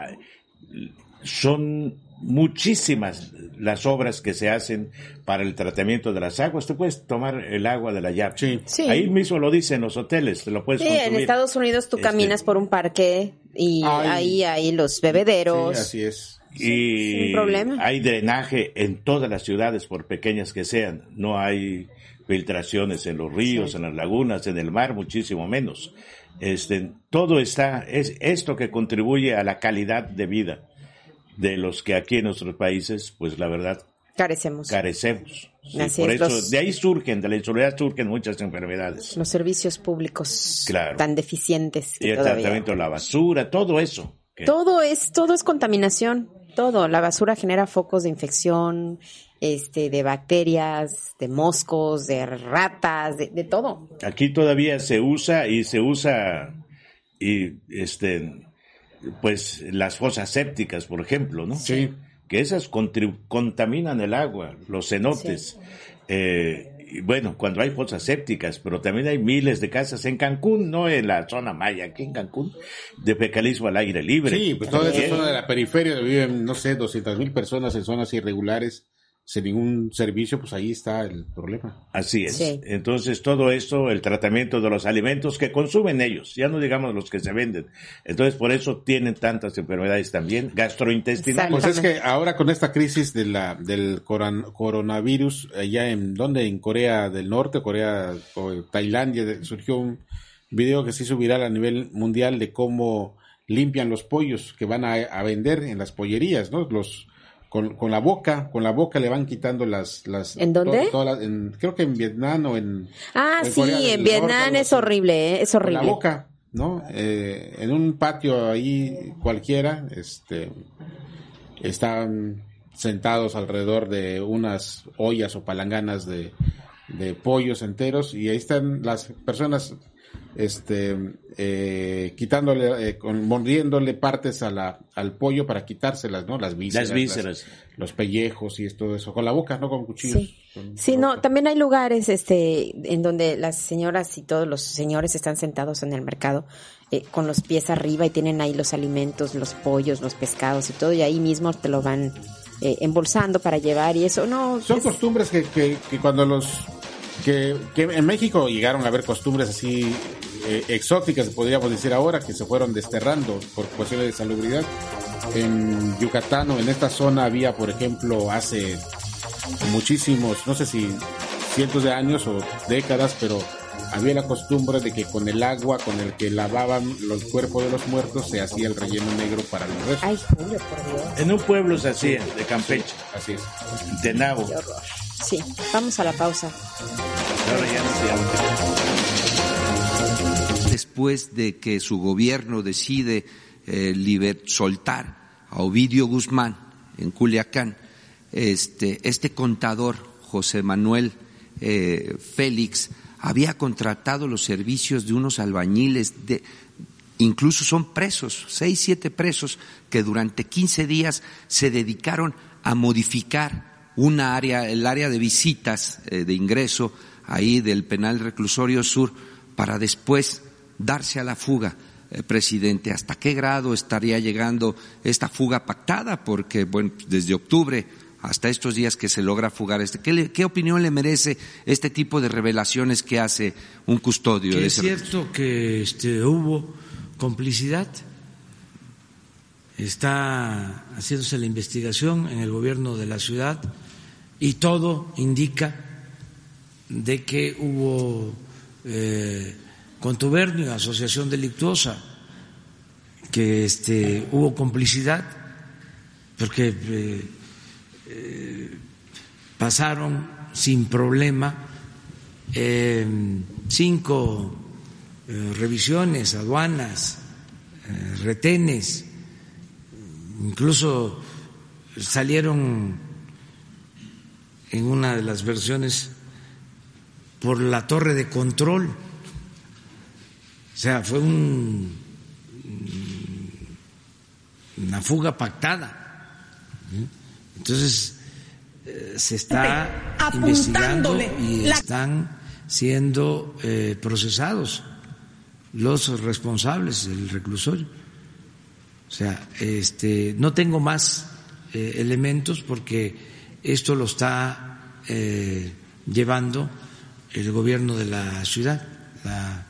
son muchísimas las obras que se hacen para el tratamiento de las aguas. Tú puedes tomar el agua de la llave.
Sí.
Sí.
Ahí mismo lo dicen los hoteles, te lo puedes
Sí, en. Estados Unidos tú
Este-
caminas por un parque y
Ay.
ahí hay los
sí,
bebederos.
así es.
y
sin problema.
hay drenaje en todas las ciudades, por pequeñas que sean. No hay filtraciones en los ríos, en las lagunas, en el mar, muchísimo menos. Este, todo está, es esto que contribuye a la calidad de vida de los que aquí en nuestros países, pues la verdad,
Carecemos.
carecemos. Sí,
Así
por
es,
eso,
los-
de ahí surgen, de la inseguridad surgen muchas enfermedades.
los servicios públicos
Claro.
tan deficientes
Y el
todavía.
tratamiento de la basura, todo eso. que-
Todo es, todo es contaminación. Todo. La basura genera focos de infección, este, de bacterias, de moscos, de ratas, de, de todo.
Aquí todavía se usa y se usa y este pues las fosas sépticas, por ejemplo, ¿no?
Sí.
Que esas contribu- contaminan el agua, los cenotes. Eh, y bueno, cuando hay fosas sépticas, pero también hay miles de casas en Cancún, no en la zona maya, aquí en Cancún, de fecalismo al aire libre.
Sí, pues toda esa zona de la periferia donde viven, no sé, 200 mil personas en zonas irregulares, sin ningún servicio, pues ahí está el problema.
Así es.
Sí.
Entonces, todo esto, el tratamiento de los alimentos que consumen ellos, ya no digamos los que se venden. Entonces, por eso tienen tantas enfermedades también, gastrointestinales.
Pues es que ahora con esta crisis de la, del coronavirus, allá en, ¿dónde? En Corea del Norte, Corea o Tailandia, surgió un video que se hizo viral a nivel mundial de cómo limpian los pollos que van a, a vender en las pollerías, ¿no? Los con, con, la boca, con la boca le van quitando las... las
¿En dónde?
To, las, en, creo que en Vietnam o en...
Ah, en sí, en Vietnam es horrible, ¿eh? es horrible.
Con la boca, ¿no? Eh, en un patio ahí cualquiera, este, están sentados alrededor de unas ollas o palanganas de, de pollos enteros y ahí están las personas este eh, quitándole eh, con, mordiéndole partes a la, al pollo para quitárselas no las vísceras,
las vísceras.
Las, los pellejos y todo eso con la boca no con cuchillos
sí,
con
sí no también hay lugares este en donde las señoras y todos los señores están sentados en el mercado eh, con los pies arriba y tienen ahí los alimentos los pollos los pescados y todo y ahí mismo te lo van eh, embolsando para llevar y eso no
son
es...
costumbres que, que, que cuando los que, que, en México llegaron a haber costumbres así eh, exóticas, podríamos decir ahora, que se fueron desterrando por cuestiones de salubridad. En Yucatán o en esta zona había, por ejemplo, hace muchísimos, no sé si cientos de años o décadas, pero había la costumbre de que con el agua con el que lavaban los cuerpos de los muertos se hacía el relleno negro para los restos.
Ay, Julio, por Dios.
En un pueblo se hacía, de Campeche,
Sí, así es.
de Nabo.
Sí, vamos a la pausa.
Después de que su gobierno decide eh, liber, soltar a Ovidio Guzmán en Culiacán, este, este contador, José Manuel eh, Félix, había contratado los servicios de unos albañiles, de, incluso son presos, seis, siete presos, que durante 15 días se dedicaron a modificar una área, el área de visitas eh, de ingreso ahí del penal reclusorio sur, para después darse a la fuga, eh, presidente. ¿Hasta qué grado estaría llegando esta fuga pactada? Porque, bueno, desde octubre hasta estos días que se logra fugar este. ¿Qué, le, qué opinión le merece este tipo de revelaciones que hace un custodio? De
es
ese
cierto que este, hubo complicidad. Está haciéndose la investigación en el gobierno de la ciudad y todo indica de que hubo eh, contubernio, asociación delictuosa, que este, hubo complicidad, porque eh, eh, pasaron sin problema eh, cinco revisiones, aduanas, retenes, incluso salieron en una de las versiones por la torre de control. O sea, fue un, una fuga pactada. Entonces, eh, se está investigando y están siendo eh, procesados los responsables del reclusorio. O sea, este, no tengo más eh, elementos porque esto lo está eh, llevando el gobierno de la ciudad, la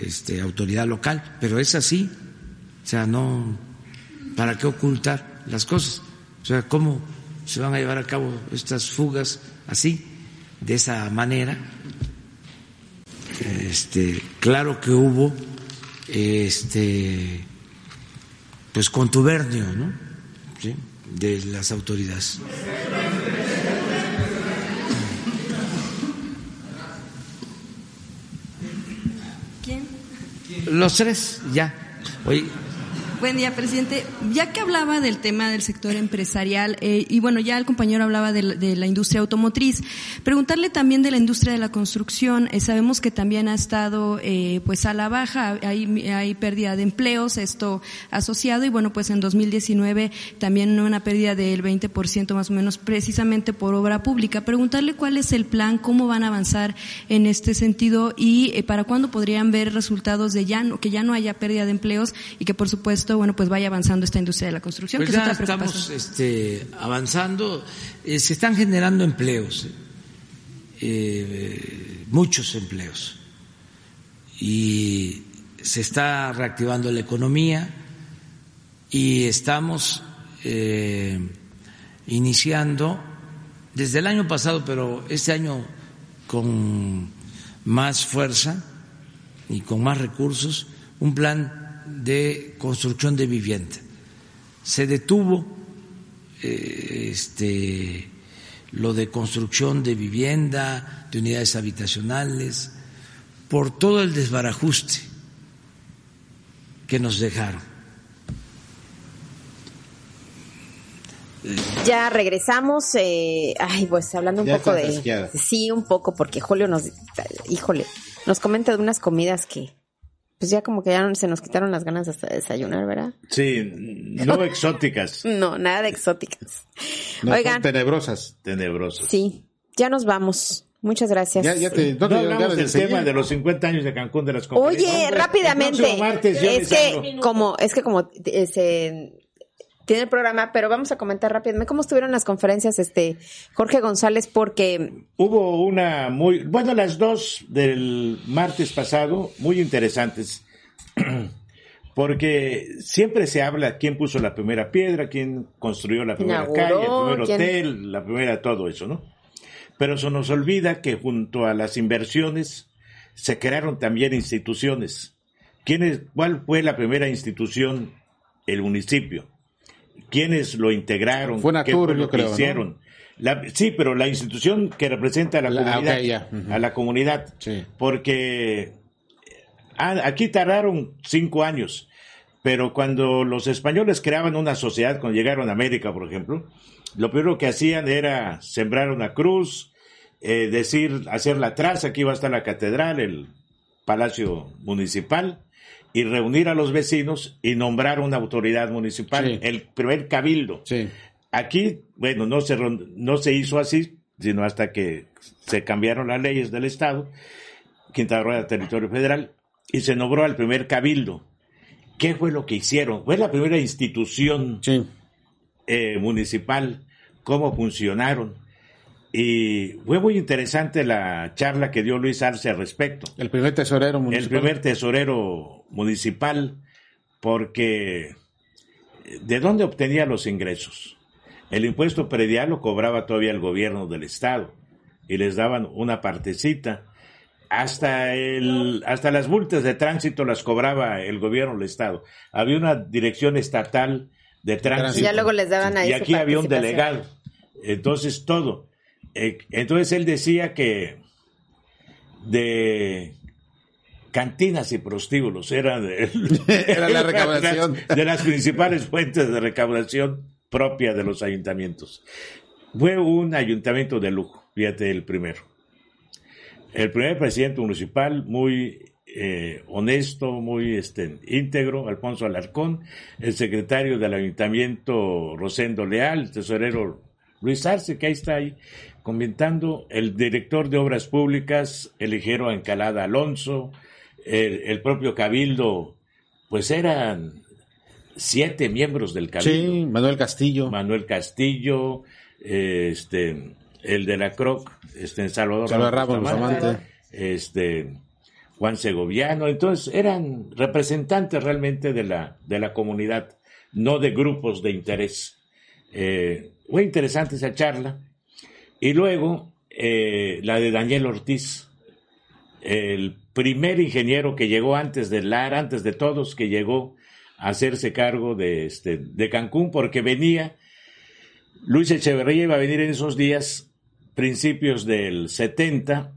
este, autoridad local, pero es así. O sea, no, ¿para qué ocultar las cosas? O sea, ¿cómo se van a llevar a cabo estas fugas así, de esa manera? Este, claro que hubo este pues contubernio, ¿no? De las autoridades. Los tres, ya. Oye,
Buen día, presidente. Ya que hablaba del tema del sector empresarial, eh, y bueno, ya el compañero hablaba de la, industria automotriz, preguntarle también de la industria de la construcción. Eh, sabemos que también ha estado eh, pues a la baja, hay, hay pérdida de empleos, esto asociado, y bueno, pues en 2019 también una pérdida del 20% más o menos, precisamente por obra pública. Preguntarle cuál es el plan, cómo van a avanzar en este sentido y eh, para cuándo podrían ver resultados de ya no, que ya no haya pérdida de empleos y que por supuesto bueno, pues vaya avanzando esta industria de la construcción.
Pues
que
ya
es otra
estamos este, avanzando, eh, se están generando empleos, eh, muchos empleos, y se está reactivando la economía y estamos eh, iniciando desde el año pasado, pero este año con más fuerza y con más recursos, un plan de construcción de vivienda. Se detuvo eh, este, lo de construcción de vivienda, de unidades habitacionales, por todo el desbarajuste que nos dejaron.
Ya regresamos, eh, ay, pues hablando un
Ya
poco de... Sí, un poco, porque Julio nos, híjole, nos comenta de unas comidas que, pues ya como que ya se nos quitaron las ganas hasta de desayunar, ¿verdad?
Sí, no exóticas,
No, nada de exóticas.
No,
Oigan,
tenebrosas.
tenebrosas.
sí, ya nos vamos. Muchas gracias.
Ya, ya te,
No
no
hablamos del tema de los 50 años de Cancún de las.
Oye,
Hombre,
rápidamente.
martes
es que como es que como eh, se tiene el programa, pero vamos a comentar rápidamente cómo estuvieron las conferencias, este Jorge González, porque
Hubo una muy, bueno, las dos del martes pasado, muy interesantes, porque siempre se habla quién puso la primera piedra, quién construyó la primera
Inauguró,
calle, el primer
quién-
hotel, la primera todo eso, ¿no? Pero se nos olvida que junto a las inversiones se crearon también instituciones. ¿Quién es, ¿Cuál fue la primera institución? El municipio. ¿Quiénes lo integraron? ¿Qué fue lo que
creo, ¿no?
hicieron? La- sí, pero la institución que representa a la,
La-
comunidad, a la comunidad,
Sí.
porque ah, aquí tardaron cinco años, pero cuando los españoles creaban una sociedad, cuando llegaron a América, por ejemplo, lo primero que hacían era sembrar una cruz, eh, decir, hacer la traza, aquí iba a estar la catedral, el palacio municipal, y reunir a los vecinos y nombrar una autoridad municipal,
Sí.
el primer cabildo.
Sí.
Aquí, bueno, no se, no se hizo así, sino hasta que se cambiaron las leyes del Estado, Quintana Roo era territorio federal, y se nombró al primer cabildo. ¿Qué fue lo que hicieron? Fue la primera institución
Sí.
eh, municipal, cómo funcionaron. Y fue muy interesante la charla que dio Luis Arce al respecto
El primer tesorero
el
municipal.
primer tesorero municipal, porque ¿de dónde obtenía los ingresos? El impuesto predial lo cobraba todavía el gobierno del estado y les daban una partecita. Hasta el, hasta las multas de tránsito las cobraba el gobierno del estado. Había una dirección estatal de tránsito.
ya luego les daban ahí
Y aquí había un delegado. Entonces todo. Eh, entonces él decía que de cantinas y prostíbulos era, de,
Era la recaudación.
de las principales fuentes de recaudación propia de los ayuntamientos. Fue un ayuntamiento de lujo, fíjate el primero. El primer presidente municipal, muy eh, honesto, muy este, íntegro, Alfonso Alarcón, el secretario del ayuntamiento, Rosendo Leal, el tesorero Luis Arce, que ahí está ahí comentando, el director de obras públicas, el ligero Encalada Alonso, el, el propio Cabildo, pues eran siete miembros del Cabildo.
Sí, Manuel Castillo.
Manuel Castillo, eh, este, el de la Croc, este, Salvador,
Salvador Ramos
Bustamante, este, Juan Segoviano, entonces eran representantes realmente de la, de la comunidad, no de grupos de interés. Eh, fue interesante esa charla. Y luego eh, la de Daniel Ortiz, el primer ingeniero que llegó antes de LAR, antes de todos, que llegó a hacerse cargo de, este, de Cancún, porque venía, Luis Echeverría iba a venir en esos días, principios del 70,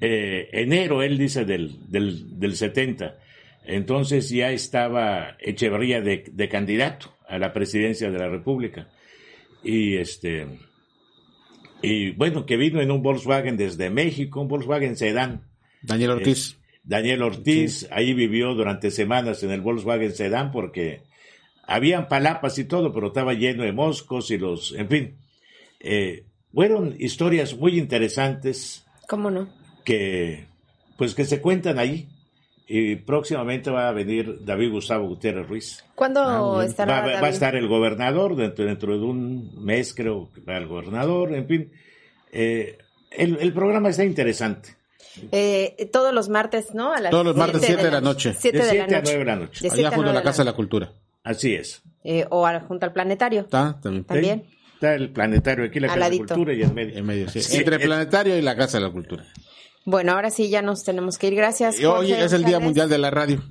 eh, enero, él dice, del, del, del 70. Entonces ya estaba Echeverría de, de candidato a la presidencia de la República. Y este, y bueno, que vino en un Volkswagen desde México, un Volkswagen Sedán.
Daniel Ortiz.
Daniel Ortiz, ahí vivió durante semanas en el Volkswagen Sedán porque habían palapas y todo, pero estaba lleno de moscos y los, en fin. Eh, fueron historias muy interesantes
¿Cómo no?
que, pues que se cuentan ahí. Y próximamente va a venir David Gustavo Gutiérrez Ruiz.
¿Cuándo
Ah,
estará
Va, va a
David?
estar el gobernador dentro, dentro de un mes, creo que va el gobernador, en fin. Eh, el, el programa está interesante.
Eh, todos los martes, ¿no? A las
Todos los martes,
siete
siete de la noche.
Siete
De
de la
siete a
noche.
nueve de la noche.
Allá junto a la Casa de la Cultura.
Así es.
Eh, o a- junto al planetario.
¿Está? También.
También.
Sí, Está el planetario aquí, la
Al
Casa de
ladito.
Cultura y en medio.
En medio, sí.
Sí,
Entre
es-
Planetario y la Casa de la Cultura.
Bueno, ahora sí ya nos tenemos que ir. Gracias.
Y hoy
Jorge
es el Día. Mundial de la Radio.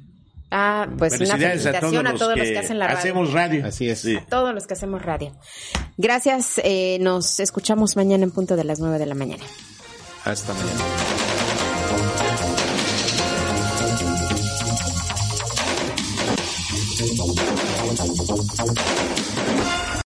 Ah, pues una felicitación a todos, los, que hacen la radio.
Hacemos radio.
Así es.
Sí.
A todos los que hacemos radio. Gracias. eh, nos escuchamos mañana en punto de las nueve de la mañana.
Hasta mañana.